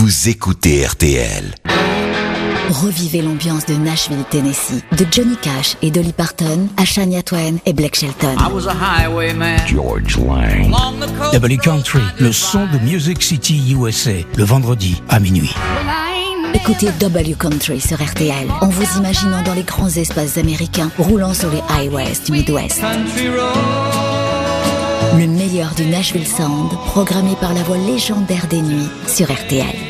vous écoutez RTL. Revivez l'ambiance de Nashville, Tennessee, de Johnny Cash et Dolly Parton à Shania Twain et Blake Shelton. I was a highwayman. George Lang. W Country, le son de Music City USA, le vendredi à minuit. Écoutez W Country sur RTL en vous imaginant dans les grands espaces américains roulant sur les highways du Midwest. country road. Le meilleur du Nashville Sound, programmé par la voix légendaire des nuits sur RTL.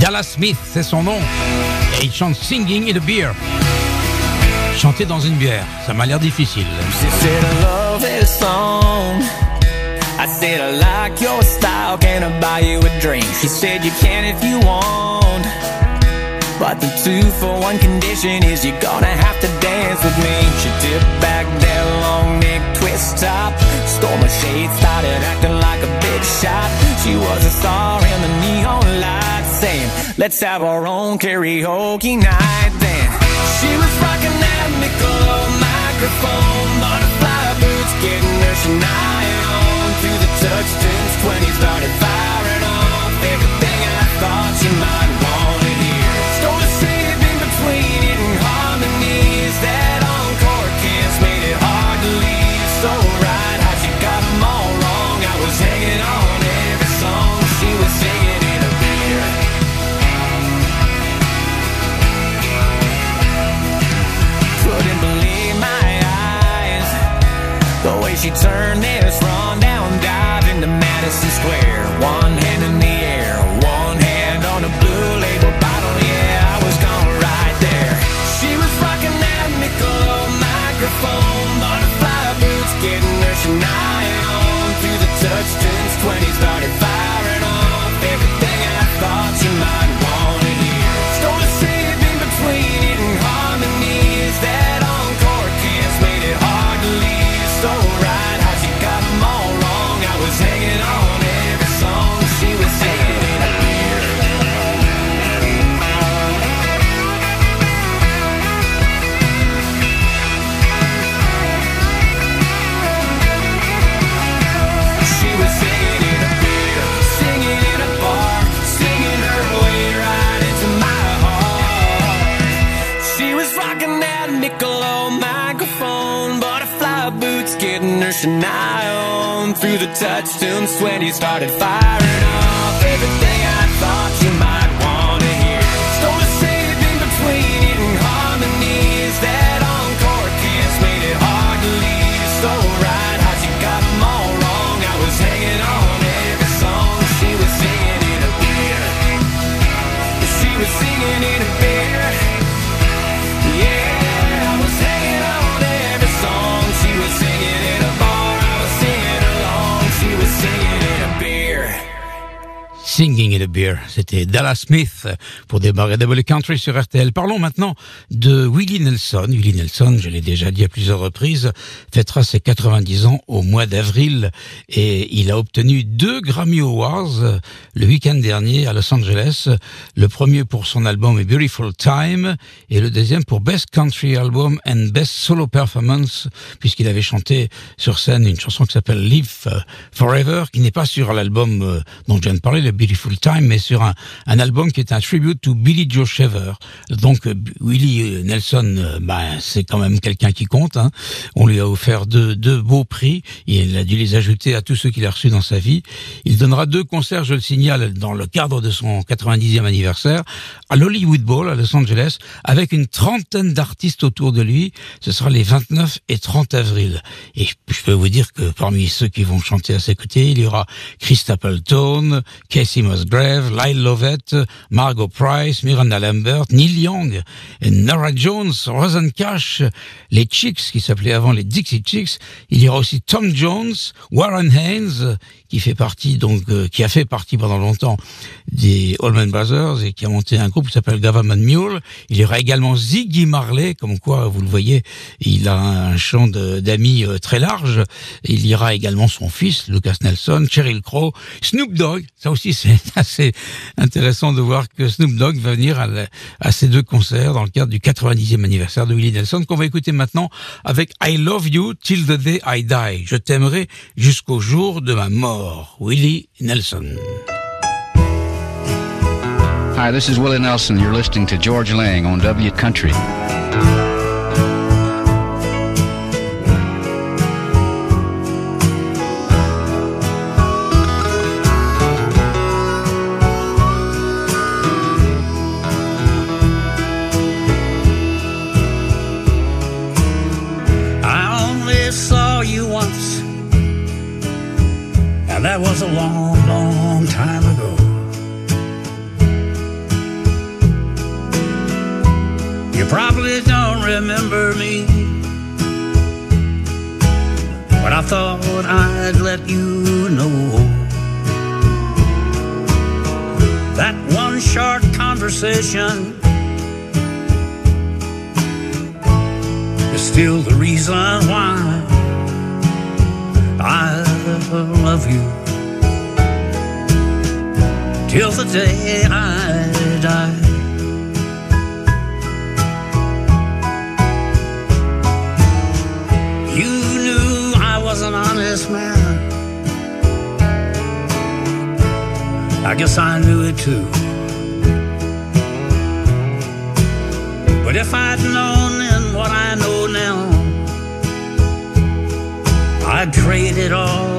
Dallas Smith, c'est son nom. Et il chante Singing in a Beer. Chanter dans une bière, ça m'a l'air difficile. I said I like your style, can I buy you a drink? She said you can if you want. But the two for one condition is you're gonna have to dance with me. She tipped back that long neck twist top. Stole my shade, started acting like a big shot. She was a star in the neon lights, saying, Let's have our own karaoke night then. She was rocking that Michelob microphone, butterfly boots, getting her Shania touchstones, 20 started firing Singing in a Beer, c'était Dallas Smith pour démarrer Double Country sur RTL. Parlons maintenant de Willie Nelson. Willie Nelson, je l'ai déjà dit à plusieurs reprises, fêtera ses 90 ans au mois d'avril et il a obtenu deux Grammy Awards le week-end dernier à Los Angeles. Le premier pour son album A Beautiful Time et le deuxième pour Best Country Album and Best Solo Performance puisqu'il avait chanté sur scène une chanson qui s'appelle Live Forever qui n'est pas sur l'album euh, dont je viens de parler, le Beautiful Time, mais sur un, un album qui est un tribute to Billy Joe Shaver. Donc euh, Willie euh, Nelson, bah, c'est quand même quelqu'un qui compte. hein. On lui a offert deux, deux beaux prix il a dû les ajouter à tous ceux qu'il a reçus dans sa vie. Il donnera deux concerts, je le signale, dans le cadre de son 90e anniversaire à l'Hollywood Bowl à Los Angeles avec une trentaine d'artistes autour de lui. Ce sera les 29 et 30 avril. Et je peux vous dire que parmi ceux qui vont chanter à ses côtés, il y aura Chris Stapleton, Casey Tracy Musgrave, Lyle Lovett, Margot Price, Miranda Lambert, Neil Young, Nora Jones, Rosen Cash, les Chicks qui s'appelaient avant les Dixie Chicks. Il y aura aussi Tom Jones, Warren Haynes qui fait partie donc euh, qui a fait partie pendant longtemps des Allman Brothers et qui a monté un groupe qui s'appelle Government Mule. Il y aura également Ziggy Marley, comme quoi vous le voyez, il a un champ d'amis euh, très large. Il y aura également son fils Lucas Nelson, Cheryl Crow, Snoop Dogg. Ça aussi c'est assez intéressant de voir que Snoop Dogg va venir à, à ces deux concerts dans le cadre du 90e anniversaire de Willie Nelson qu'on va écouter maintenant avec I Love You Till the Day I Die. Je t'aimerai jusqu'au jour de ma mort. Willie Nelson. Hi, this is Willie Nelson. You're listening to George Lang on W Country. Was a long, long time ago. You probably don't remember me, but I thought I'd let you know. That one short conversation is still the reason why I love you till the day I die. You knew I was an honest man. I guess I knew it too. But if I'd known then what I know now, I'd trade it all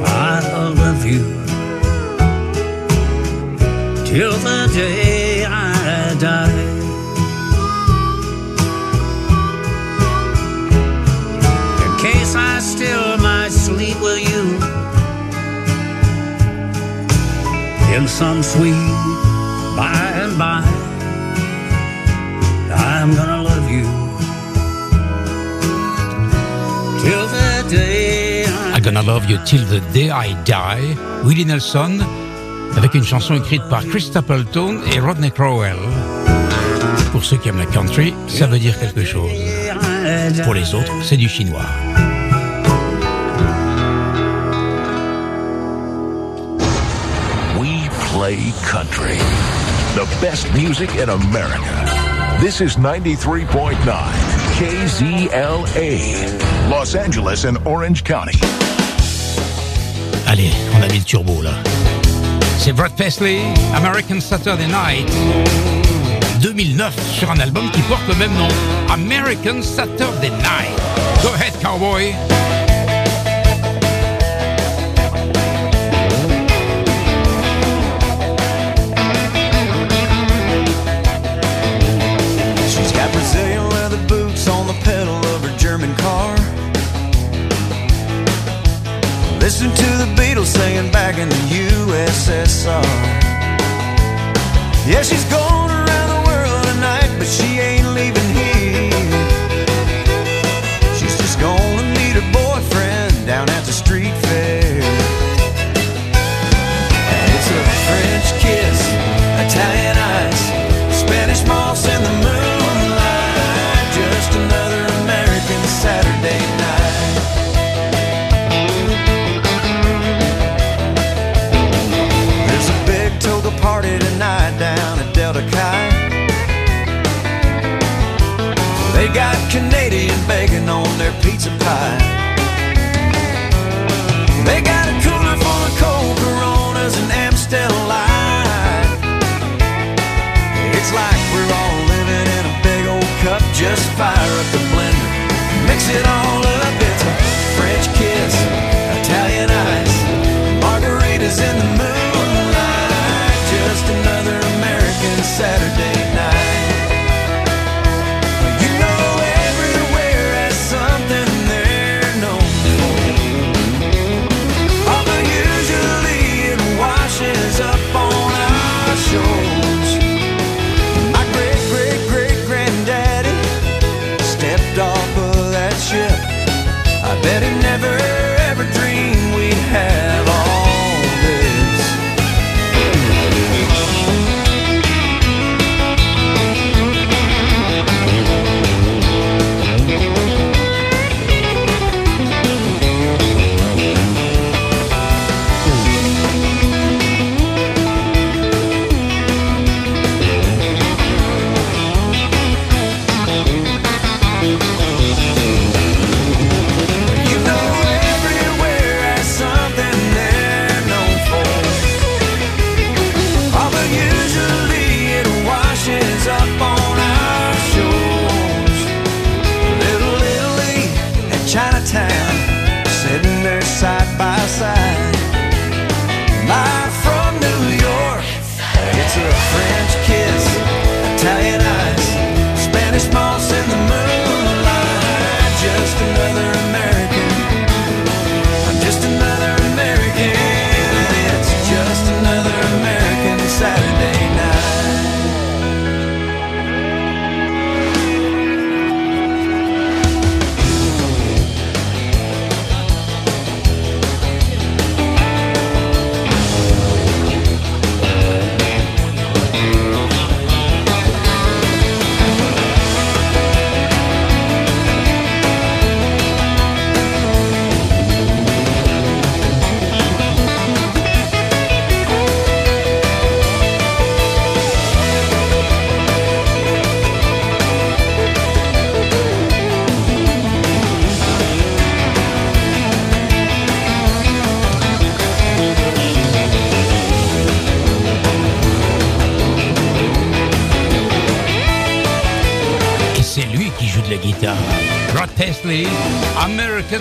why I love you till the day I die. In case I still might sleep with you. In some sweet by and by, Gonna Love You Till the Day I Die, Willie Nelson, avec une chanson écrite par Chris Stapleton et Rodney Crowell. Pour ceux qui aiment la country, ça veut dire quelque chose. Pour les autres, c'est du chinois. We play country. The best music in America. This is 93.9 KZLA. Los Angeles and Orange County. Allez, on a mis le turbo là. C'est Brad Paisley, American Saturday Night. 2009 sur un album qui porte le même nom, American Saturday Night. Go ahead, cowboy. Listen to the Beatles singing back in the USSR. Yeah, she's going it all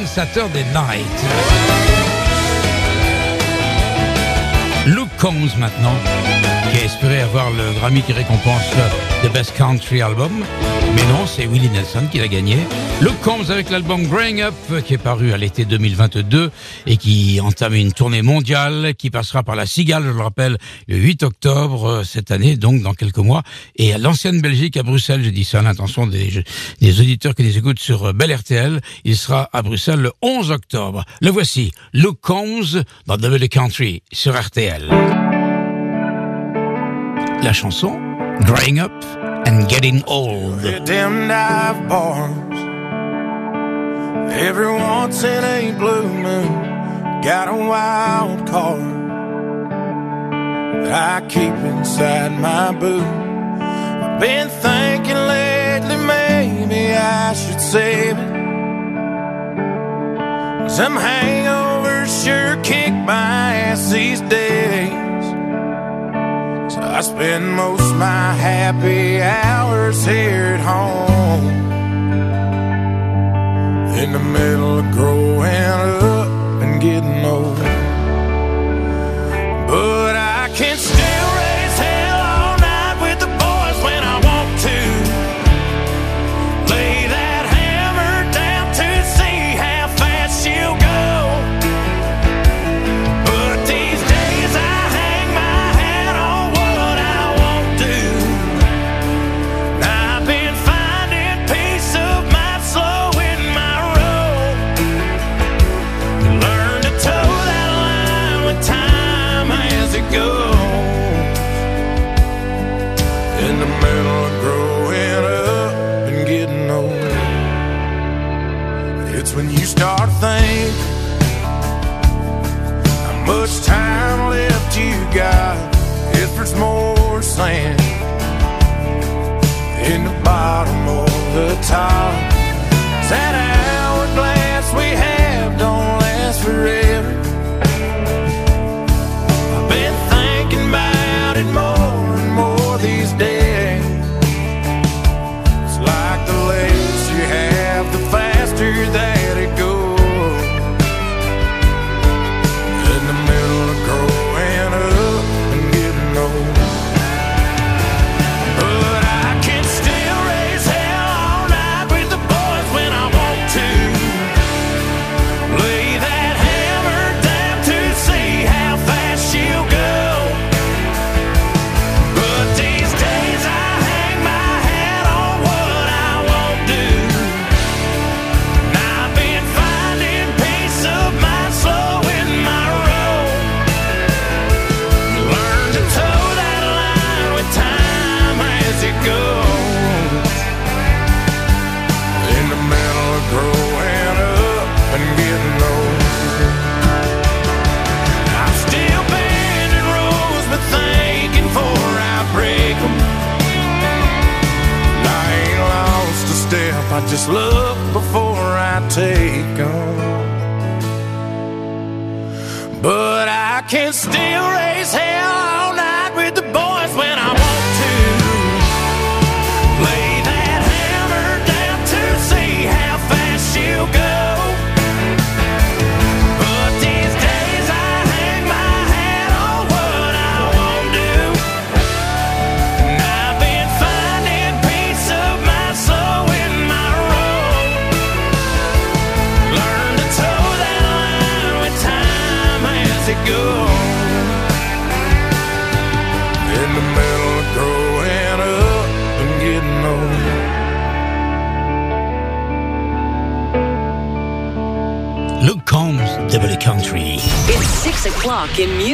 Saturday Night. Luke Combs maintenant, espéré avoir le Grammy qui récompense le The Best Country Album. Mais non, c'est Willie Nelson qui l'a gagné. Luke Combs avec l'album Growing Up, qui est paru à l'été 2022 et qui entame une tournée mondiale qui passera par la Cigale, je le rappelle, le 8 octobre euh, cette année, donc dans quelques mois. Et à l'ancienne Belgique, à Bruxelles, je dis ça à l'intention des, auditeurs qui les écoutent sur euh, Bel RTL, il sera à Bruxelles le 11 octobre. Le voici, Luke Combs dans Double Country sur RTL. la chanson Growing Up and Getting Old. Dive bars. Every once in a blue moon, got a wild card that I keep inside my boot. I've been thinking lately maybe I should save it. Some hangovers sure kick my ass these days. I spend most my happy hours here at home. In the middle of growing up and getting old. But I can't stay Talk. Said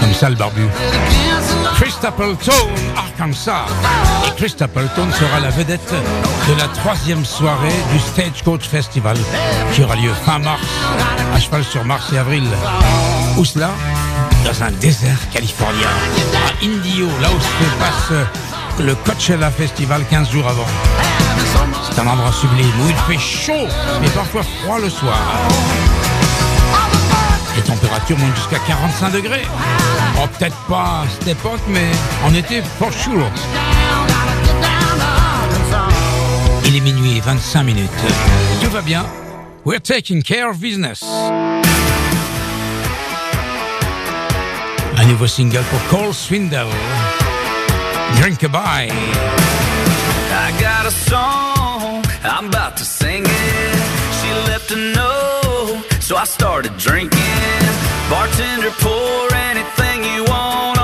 comme ça, le barbu. Chris Stapleton, Arkansas. Et Chris Stapleton sera la vedette de la troisième soirée du Stagecoach Festival qui aura lieu fin mars, à cheval sur mars et avril. Où cela? Dans un désert californien, à Indio, là où se passe le Coachella Festival 15 jours avant. C'est un endroit sublime où il fait chaud, mais parfois froid le soir. Les températures montent jusqu'à 45 degrés. Oh, peut-être pas à cette époque, mais en été, for sure. Il est minuit et 25 minutes. Tout va bien. We're taking care of business. Un nouveau single pour Cole Swindle. Drink a bye. I got a song, I'm about to sing it. She left a note, so I started drinking. Bartender, pour anything you want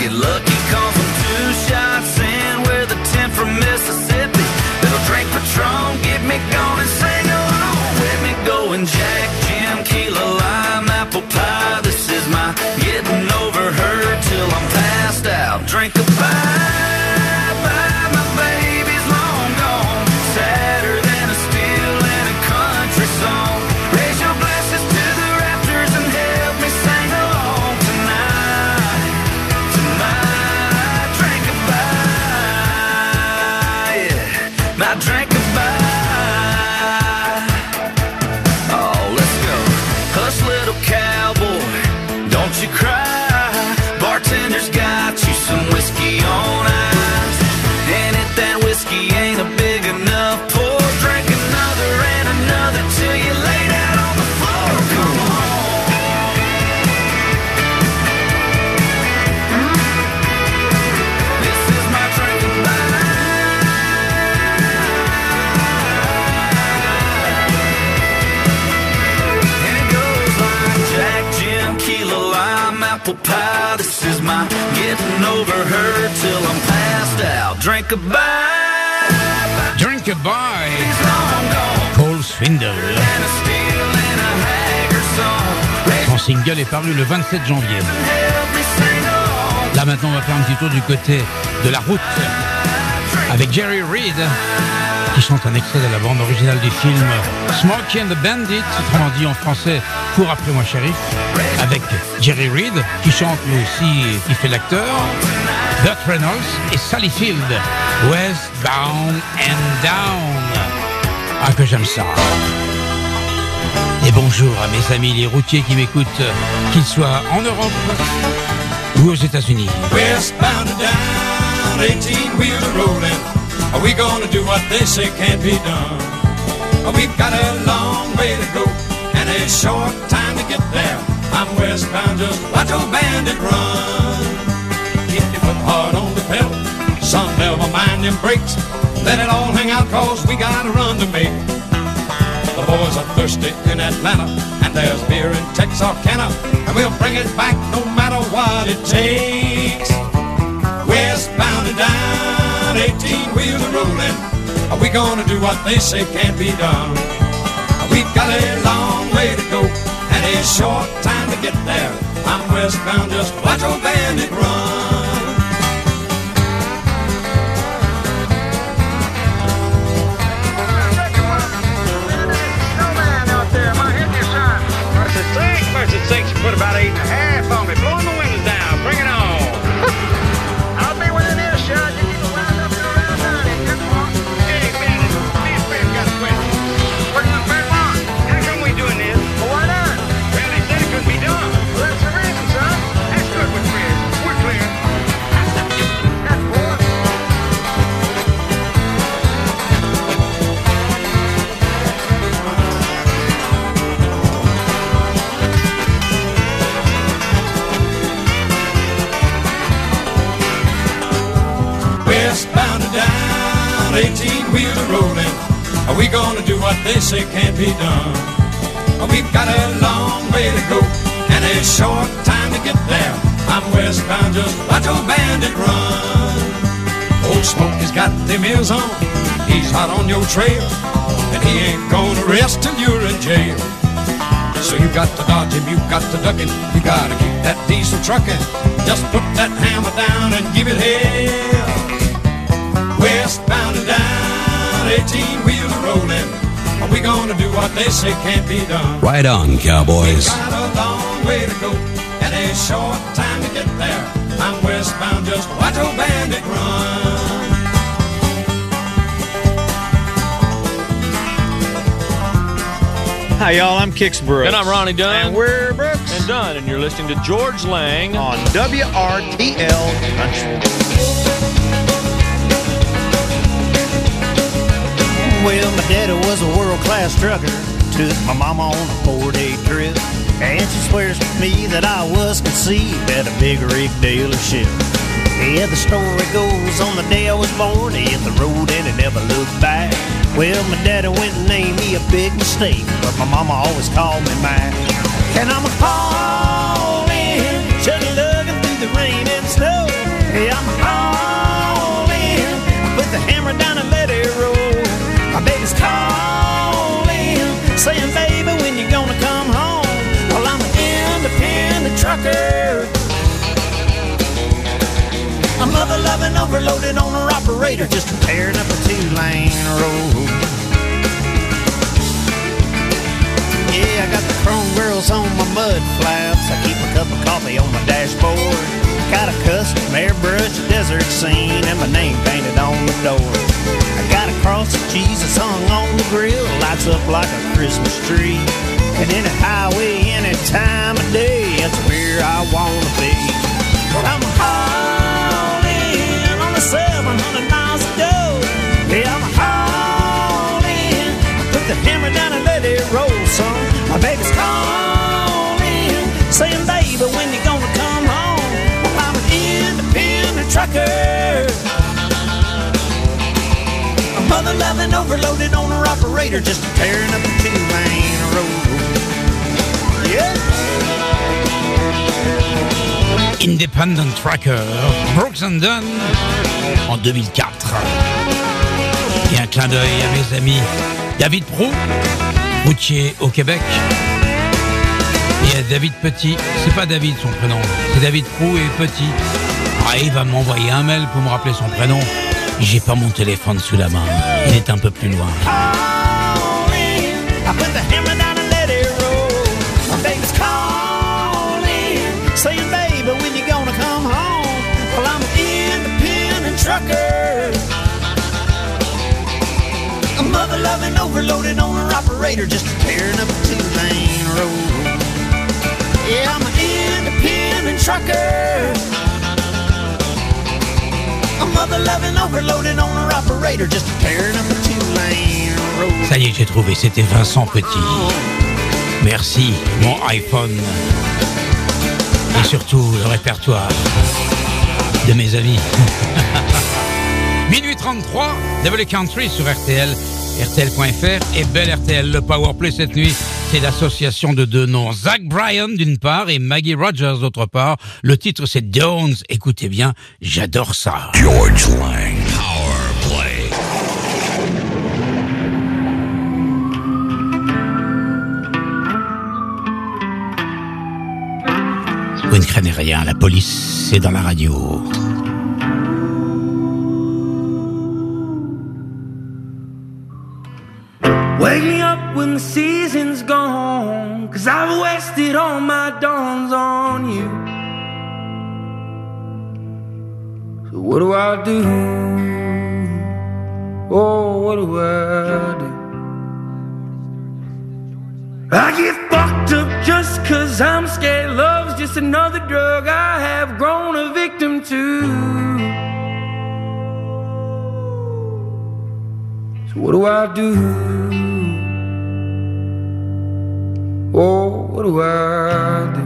get lucky. Drink a bye. Cole Swindle. Son single est paru le 27 janvier. Là maintenant, on va faire un petit tour du côté de la route avec Jerry Reed qui chante un extrait de la bande originale du film Smokey and the Bandit, autrement dit en français Cours après moi shérif, avec Jerry Reed qui chante lui aussi, qui fait l'acteur, Burt Reynolds et Sally Field, Westbound and Down. Ah que j'aime ça. Et bonjour à mes amis les routiers qui m'écoutent, qu'ils soient en Europe ou aux États-Unis. Westbound and down, 18 wheels rolling. Are we gonna do what they say can't be done? We've got a long way to go and a short time to get there. I'm westbound, just watch old bandit run. Foot hard on the pedal, son, never mind them brakes. Let it all hang out cause we got a run to make. The boys are thirsty in Atlanta, and there's beer in Texarkana, and we'll bring it back no matter what it takes. Westbound and down, 18 wheels are rolling. Are we gonna do what they say can't be done? We've got a long way to go, and a short time to get there. I'm westbound, just watch old bandit run. Six, six, you put about eight and a half on rolling. Are we gonna do what they say can't be done? We've got a long way to go and a short time to get there. I'm westbound, just watch old bandit run. Old Smokey's got them ears on, he's hot on your trail, and he ain't gonna rest till you're in jail. So you got to dodge him, you got to duck him, you gotta keep that diesel trucking. Just put that hammer down and give it hell. Westbound and down, 18 wheeler rolling. Are we gonna do what they say can't be done? Right on, cowboys. We Got a long way to go and a short time to get there. I'm westbound, just watch old bandit run. Hi, y'all. I'm Kix Brooks. And I'm Ronnie Dunn. And we're Brooks. And Dunn, and you're listening to Georges Lang on WRTL Country. Well, my daddy was a world-class trucker. Took my mama on a four-day trip. And she swears to me that I was conceived at a big rig dealership. Yeah, the story goes on the day I was born, he hit the road and he never looked back. Well, my daddy went and named me a big mistake, but my mama always called me Mac. And I'm a calling, chugging, lugging through the rain and snow. Yeah, I'm a put the hammer down and let it roll. My calling, saying, baby, when you gonna come home? Well, I'm an independent trucker. A mother loving overloaded owner operator, just tearing up a two lane road. Yeah, I got the chrome girls on my mud flaps. I keep a cup of coffee on my dashboard. Got a custom airbrush desert scene and my name painted on the door. I got cross of Jesus hung on the grill, lights up like a Christmas tree. And any highway, any time of day, that's where I wanna be. I'm hauling on the 700 miles a go. Yeah, I'm hauling. Put the hammer down and let it roll, son. My baby's calling, Independent Tracker, Brooks and Dunn, en 2004. Et un clin d'œil à mes amis David Prou, routier au Québec, et David Petit. C'est pas David son prénom, c'est David Prou et Petit. Ah, il va m'envoyer un mail pour me rappeler son prénom. J'ai pas mon téléphone sous la main, il est un peu plus loin. A mother loving, overloaded owner operator, just tearing up a two lane road. Yeah, I'm an independent trucker. Ça y est, j'ai trouvé, c'était Vincent Petit. Merci, mon iPhone. Et surtout, le répertoire de mes amis. Minuit 33, Double Country sur RTL, RTL.fr et Belle RTL. Le Powerplay cette nuit, c'est l'association de deux noms. Zach Bryan d'une part et Maggie Rogers d'autre part. Le titre c'est Jones. Écoutez bien, j'adore ça. George Lang. Vous ne craignez rien, la police, c'est dans la radio. When the season's gone, cause I've wasted all my dawns on you. So what do I do? Oh, what do I do? I get fucked up just cause I'm scared. Love's just another drug I have grown a victim to. So what do I do? Oh, what do I do?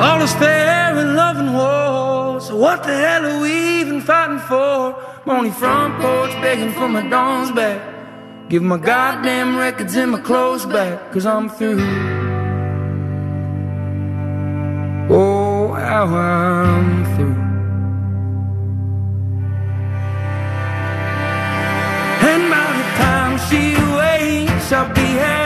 All and war. So what the hell are we even fighting for? I'm on the front porch begging for my dawns back. Give my goddamn records and my clothes back, cause I'm through. Oh, how I'm through. shall be happy.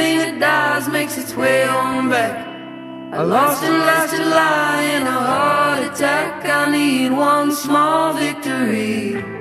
Everything that dies makes its way on back. I lost her last July in a heart attack. I need one small victory.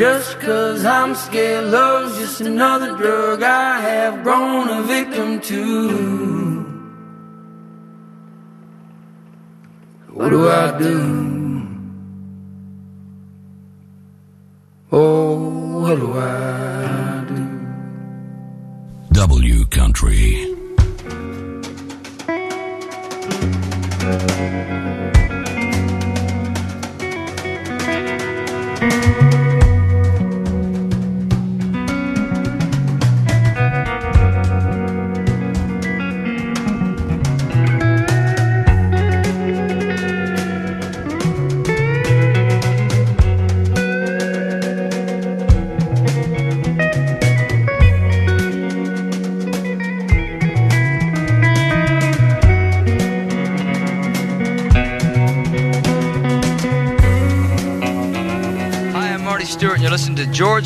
Just cause I'm scared. Love's just another drug I have grown a victim to. What do I do? Oh, what do I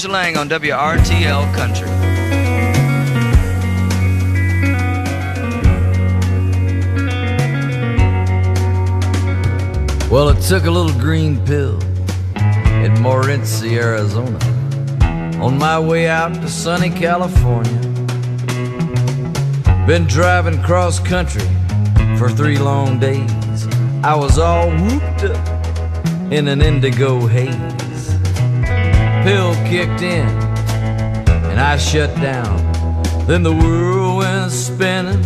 Georges Lang on WRTL Country. Well, it took a little green pill in Morenci, Arizona, on my way out to sunny California. Been driving cross country for three long days. I was all whooped up in an indigo haze pill kicked in and I shut down. Then the world went spinning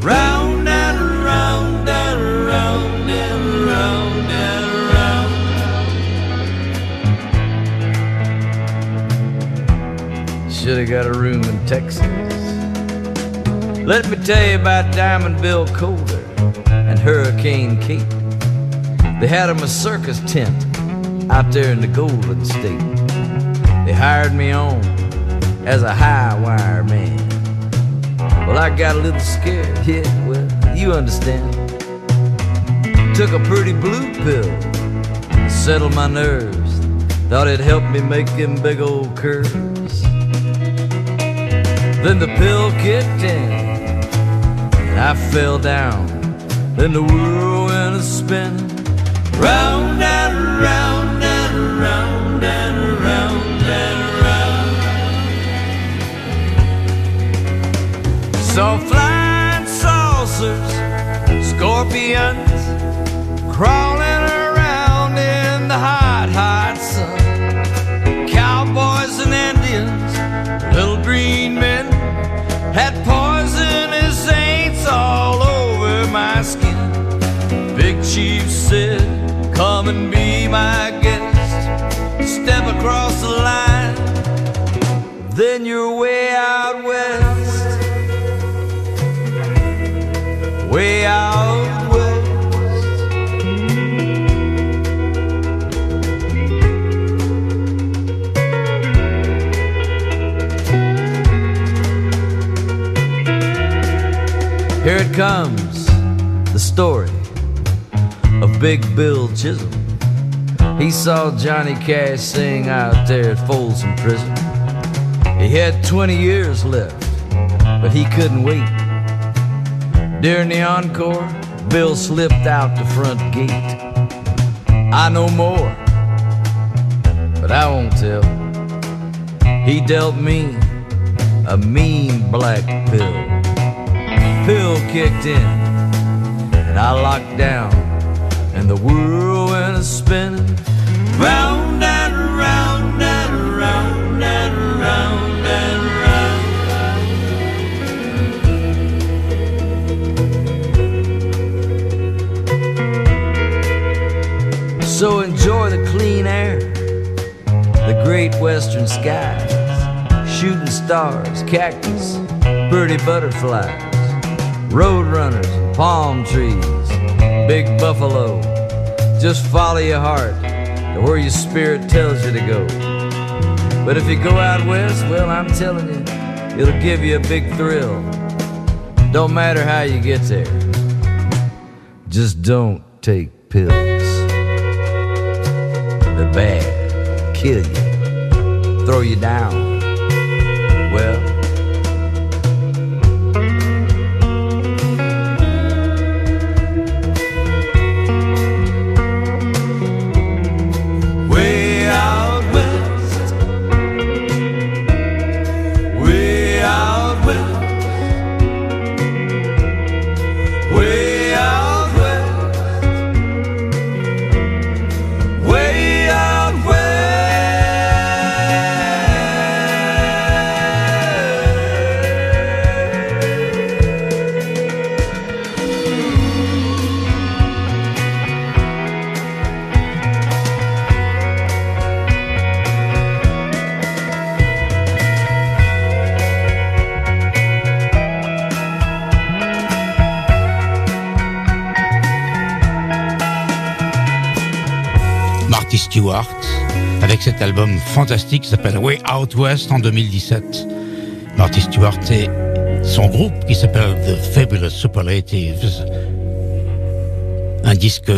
round and round and round and round and round. Should have got a room in Texas. Let me tell you about Diamond Bill Colder and Hurricane Kate. They had him a circus tent out there in the Golden State. They hired me on as a high wire man. Well, I got a little scared. Yeah, well, you understand. Took a pretty blue pill to settle my nerves. Thought it helped me make them big old curves. Then the pill kicked in, and I fell down. Then the world went a spinning, round and round and round. and Saw flying saucers, scorpions, crawling around in the hot, hot sun. Cowboys and Indians, little green men, had poisonous saints all over my skin. Big Chief said, Come and be my guest. Step across the line, then you're way out Comes, the story of Big Bill Chisholm. He saw Johnny Cash sing out there at Folsom Prison. He had 20 years left, but he couldn't wait. During the encore, Bill slipped out the front gate. I know more, but I won't tell. He dealt me a mean black pill. Pill kicked in, and I locked down, and the world went a spinning round and round and round and round and round. So enjoy the clean air, the great western skies, shooting stars, cactus, pretty butterflies, road runners, palm trees, big buffalo. Just follow your heart to where your spirit tells you to go. But if you go out west, well, I'm telling you, it'll give you a big thrill. Don't matter how you get there, just don't take pills. They're bad, kill you, throw you down. Well, Stewart, avec cet album fantastique qui s'appelle Way Out West en 2017. Marty Stewart et son groupe qui s'appelle The Fabulous Superlatives. Un disque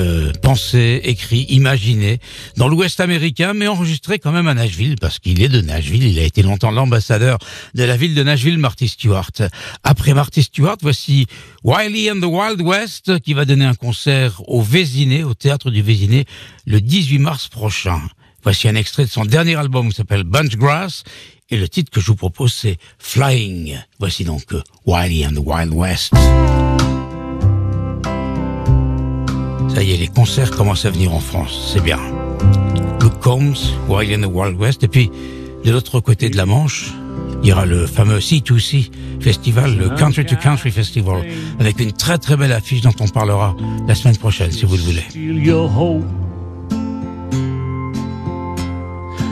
pensé, écrit, imaginé dans l'Ouest américain, mais enregistré quand même à Nashville, parce qu'il est de Nashville. Il a été longtemps l'ambassadeur de la ville de Nashville, Marty Stewart. Après Marty Stewart, voici Wiley and the Wild West, qui va donner un concert au Vésiné, au théâtre du Vésiné, le 18 mars prochain. Voici un extrait de son dernier album qui s'appelle Bunch Grass, et le titre que je vous propose, c'est Flying. Voici donc Wiley and the Wild West. Ça y est, les concerts commencent à venir en France, c'est bien. Luke Combs, Wild in the Wild West, et puis de l'autre côté de la Manche, il y aura le fameux C2C Festival, le Country to Country Festival, avec une très très belle affiche dont on parlera la semaine prochaine, si vous le voulez.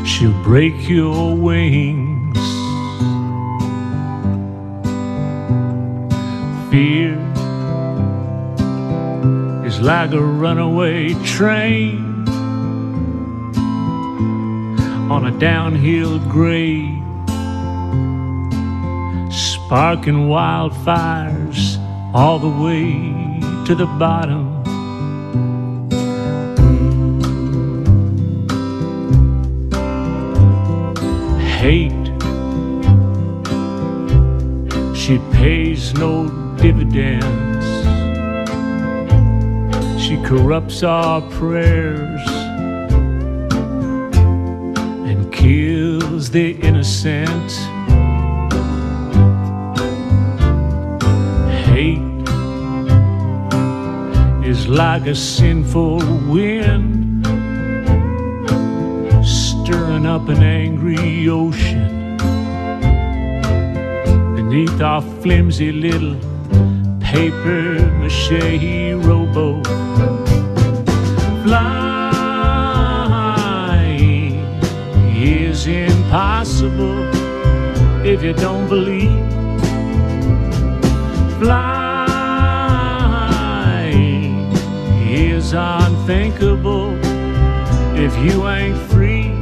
She'll break your wings. Fear like a runaway train on a downhill grade, sparking wildfires all the way to the bottom. Hate, she pays no dividends. She corrupts our prayers and kills the innocent. Hate is like a sinful wind stirring up an angry ocean beneath our flimsy little paper mache rowboat. Impossible if you don't believe. Flying is unthinkable if you ain't free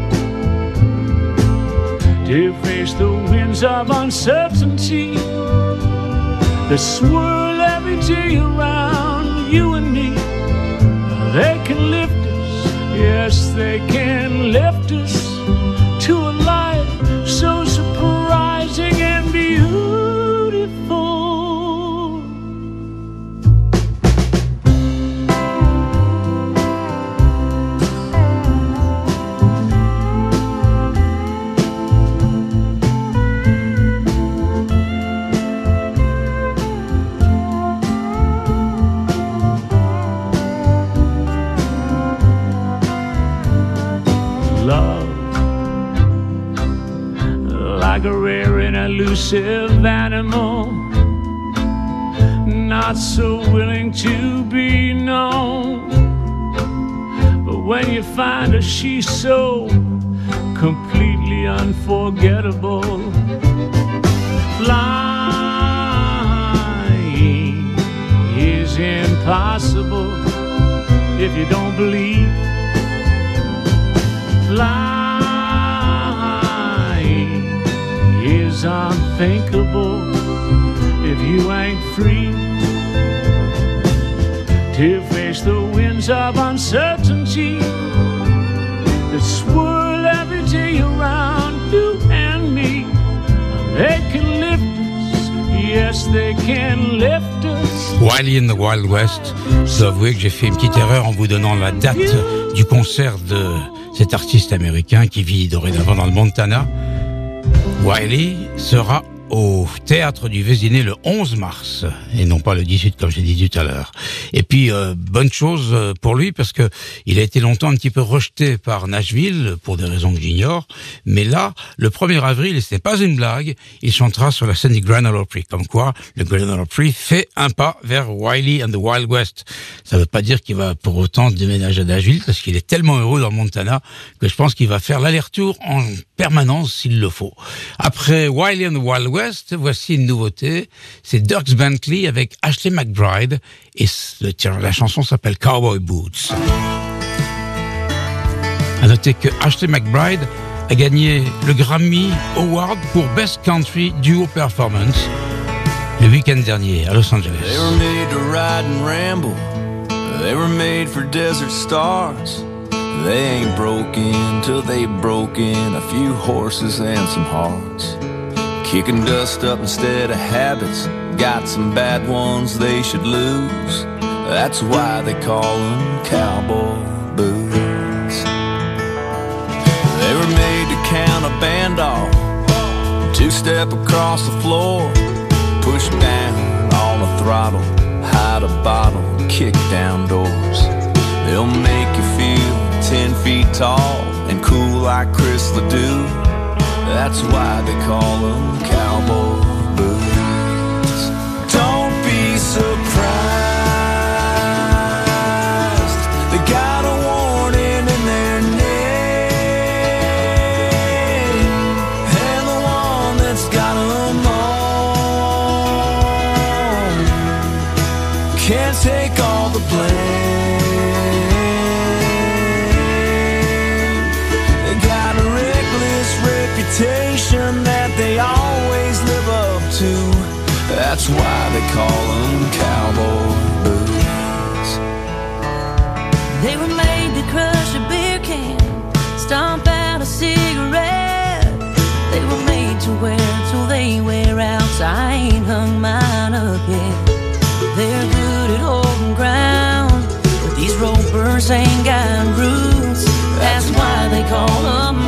to face the winds of uncertainty that swirl every day around you and me. They can lift us, yes, they can lift us and animal, not so willing to be known. But when you find her, she's so completely unforgettable. Flying is impossible if you don't believe. Flying is unthinkable if you ain't free to face the winds of uncertainty that swirl every day around you and me. They can lift us, yes, they can lift us. Wiley in the Wild West. Je dois avouer que j'ai fait une petite erreur en vous donnant la date du concert de cet artiste américain qui vit dorénavant dans le Montana. Wiley sera au théâtre du Vésiné le 11 mars et non pas le 18 comme j'ai dit tout à l'heure. Et puis euh, bonne chose euh, pour lui parce que il a été longtemps un petit peu rejeté par Nashville pour des raisons que j'ignore, mais là le 1er avril et ce n'est pas une blague, il chantera sur la scène du Grand Ole Opry comme quoi le Grand Ole Opry fait un pas vers Wiley and the Wild West. Ça veut pas dire qu'il va pour autant déménager à Nashville parce qu'il est tellement heureux dans Montana que je pense qu'il va faire l'aller-retour en permanence s'il le faut. Après Wiley and Wild West, voici une nouveauté. C'est Dirks Bentley avec Ashley McBride et la chanson s'appelle Cowboy Boots. À noter que Ashley McBride a gagné le Grammy Award pour Best Country Duo Performance le week-end dernier à Los Angeles. They were made for desert stars. They ain't broken till they broken a few horses and some hearts. Kicking dust up instead of habits. Got some bad ones they should lose. That's why they call them cowboy boots. They were made to count a band off. Two step across the floor. Push down on the throttle. Hide a bottle. Kick down doors. They'll make you feel ten feet tall and cool like Chris LeDoux. That's why they call them cowboy That's why they call them cowboy boots. They were made to crush a beer can, stomp out a cigarette. They were made to wear till they wear out. So I ain't hung mine up yet. They're good at holding ground, but these ropers ain't got roots. That's why they call them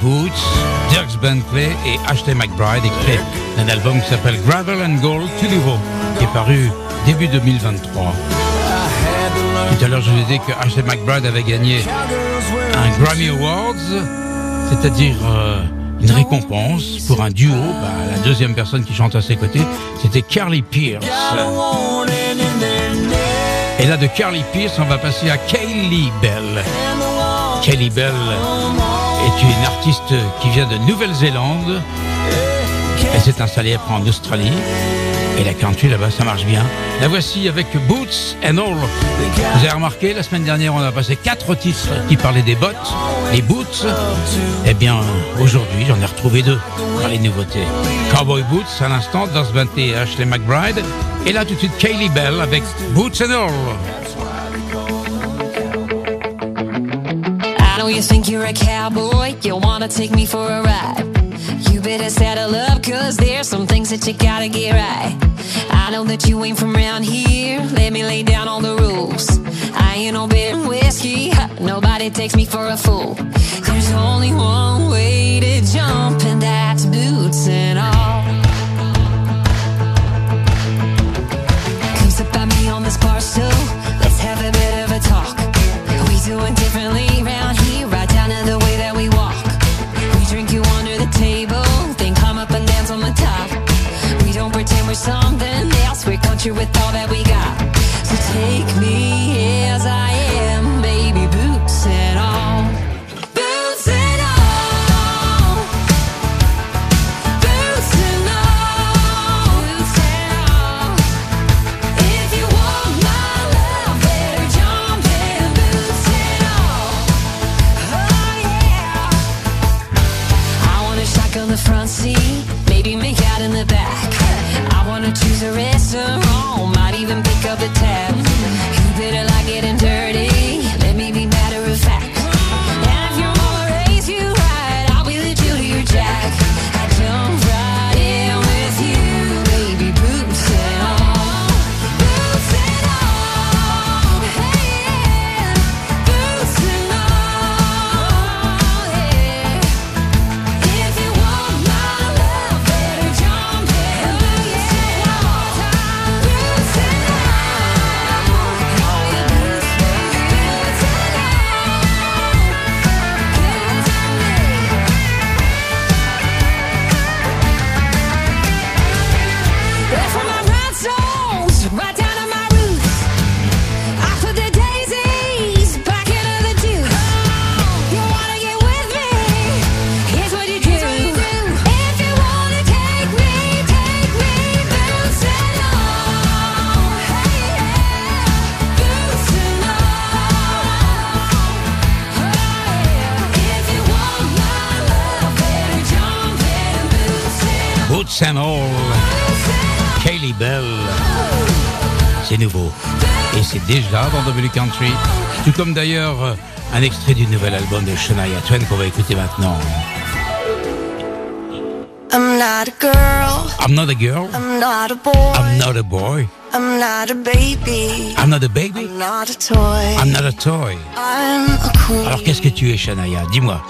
Boots, Dirks Bentley et Ashley McBride, extrait d'un album qui s'appelle Gravel and Gold, tout nouveau, qui est paru début 2023. Tout à l'heure, je vous ai dit que Ashley McBride avait gagné un Grammy Awards, c'est-à-dire euh, une récompense pour un duo. Bah, la deuxième personne qui chante à ses côtés, c'était Carly Pierce. Et là, de Carly Pierce, on va passer à Kaylee Bell. Kaylee Bell est une artiste qui vient de Nouvelle-Zélande. Elle s'est installée après en Australie. Et la country là-bas, ça marche bien. La voici avec Boots and All. Vous avez remarqué, la semaine dernière, on a passé quatre titres qui parlaient des bottes, les boots. Eh bien, aujourd'hui, j'en ai retrouvé deux dans les nouveautés. Cowboy Boots, à l'instant, Bante et Ashley McBride. Et là, tout de suite, Kaylee Bell avec Boots and All. Know you think you're a cowboy, you wanna take me for a ride. You better settle up, cause there's some things that you gotta get right. I know that you ain't from around here, let me lay down all the rules. I ain't no beer whiskey, nobody takes me for a fool. There's only one way to jump, and that's boots and all. Come sit by me on this bar stool, something else, we're country with all that we got. So take me as I am, baby, boots and all. Boots and all. Boots and all. Boots and all. If you want my love, better jump in, boots and all. Oh yeah. I wanna shotgun the front seat, maybe make out in the back. Wanna choose a restaurant, might even pick up the tab. Dans W Country. Tout comme d'ailleurs euh, un extrait du nouvel album de Shania Twain qu'on va écouter maintenant. I'm not a girl. I'm not a girl. I'm not a boy. I'm not a boy. I'm not a baby. I'm not a baby. I'm not a toy. I'm not a toy. I'm a queen. Alors qu'est-ce que tu es, Shania? Dis-moi.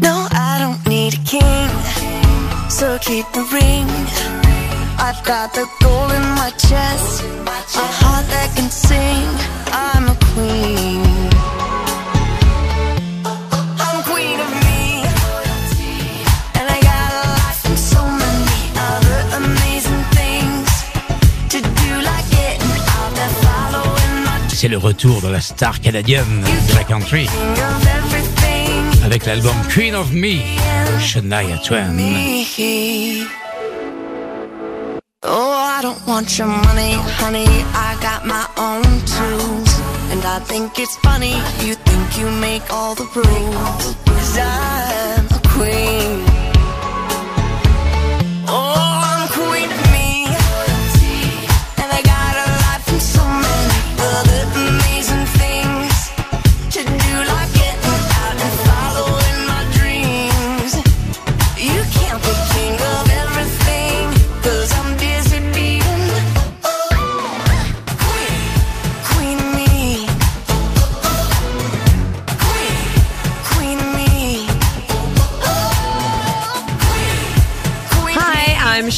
No, I don't need a king. so keep the ring. I've got the gold in c'est le retour de la star canadienne de la country. avec l'album Queen of Me de Shania Twain. I don't want your money, honey. I got my own tools. And I think it's funny, you think you make all the rules. Cause I'm a queen.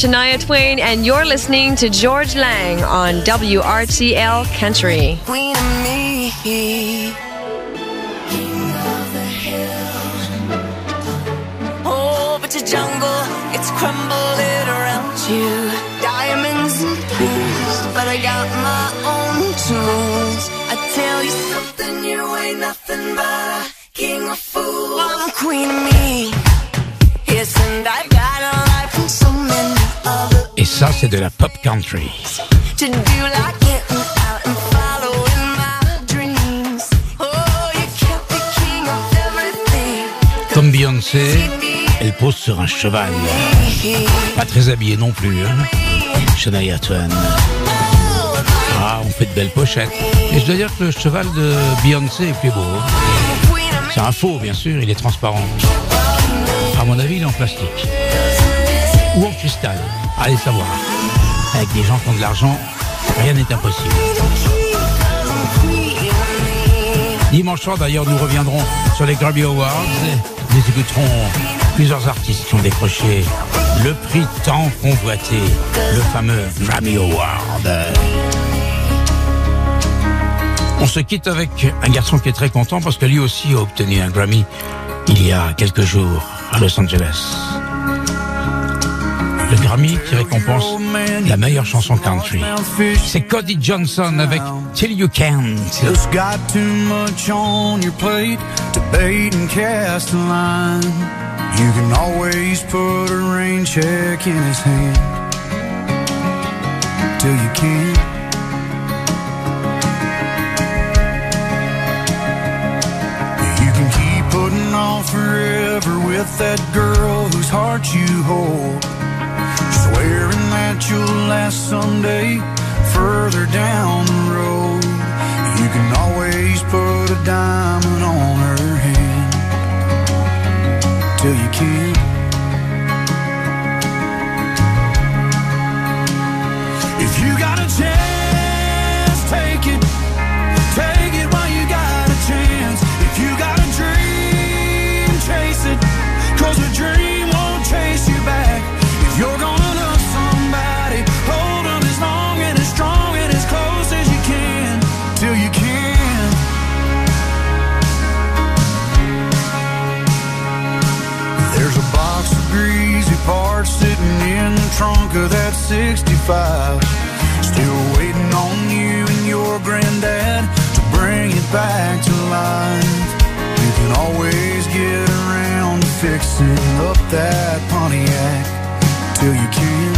Shania Twain, and you're listening to Georges Lang on WRTL Country. Queen of me. Oh, around you. Diamonds and pearls, but I got my own tools. I tell you something, you ain't nothing but a king of fools. I'm queen of me. C'est de la pop country. Oh. Comme Beyoncé, elle pose sur un cheval. Pas très habillée non plus, hein. Shania Twain. Ah, on fait de belles pochettes. Et je dois dire que le cheval de Beyoncé est plus beau. hein. C'est un faux, bien sûr, il est transparent. À mon avis, il est en plastique. Ou en cristal, allez savoir. Avec des gens qui ont de l'argent, rien n'est impossible. Dimanche soir, d'ailleurs, nous reviendrons sur les Grammy Awards. Nous écouterons plusieurs artistes qui ont décroché le prix tant convoité, le fameux Grammy Award. On se quitte avec un garçon qui est très content parce que lui aussi a obtenu un Grammy il y a quelques jours à Los Angeles. Le Grammy qui récompense la meilleure chanson country. C'est Cody Johnson avec Till You Can't. Just got too much on your plate to bait and cast a line. You can always put a rain check in his hand till you can't. Can forever with that girl whose heart you hold. Swearing that you'll last someday further down the road. You can always put a diamond on her hand till you can't. 65. Still waiting on you and your granddad to bring it back to life. You can always get around to fixing up that Pontiac till you can't.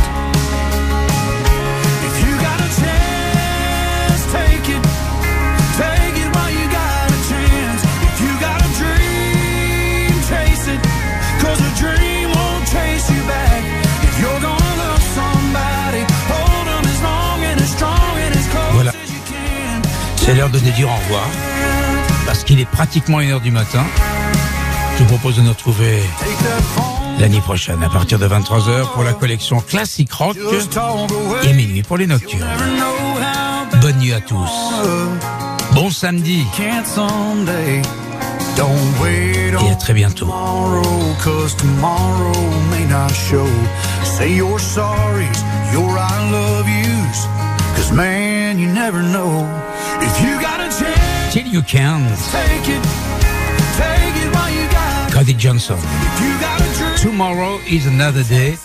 L'heure de dire au revoir. Parce qu'il est pratiquement une heure du matin. Je vous propose de nous retrouver l'année prochaine à partir de 23h pour la collection classique rock et minuit pour les nocturnes. Bonne nuit à tous. Bon samedi. Et à très bientôt. If you got a chance, Till you can. take it, take it while you got it. Cody Johnson. If you got a dream, Tomorrow is another day.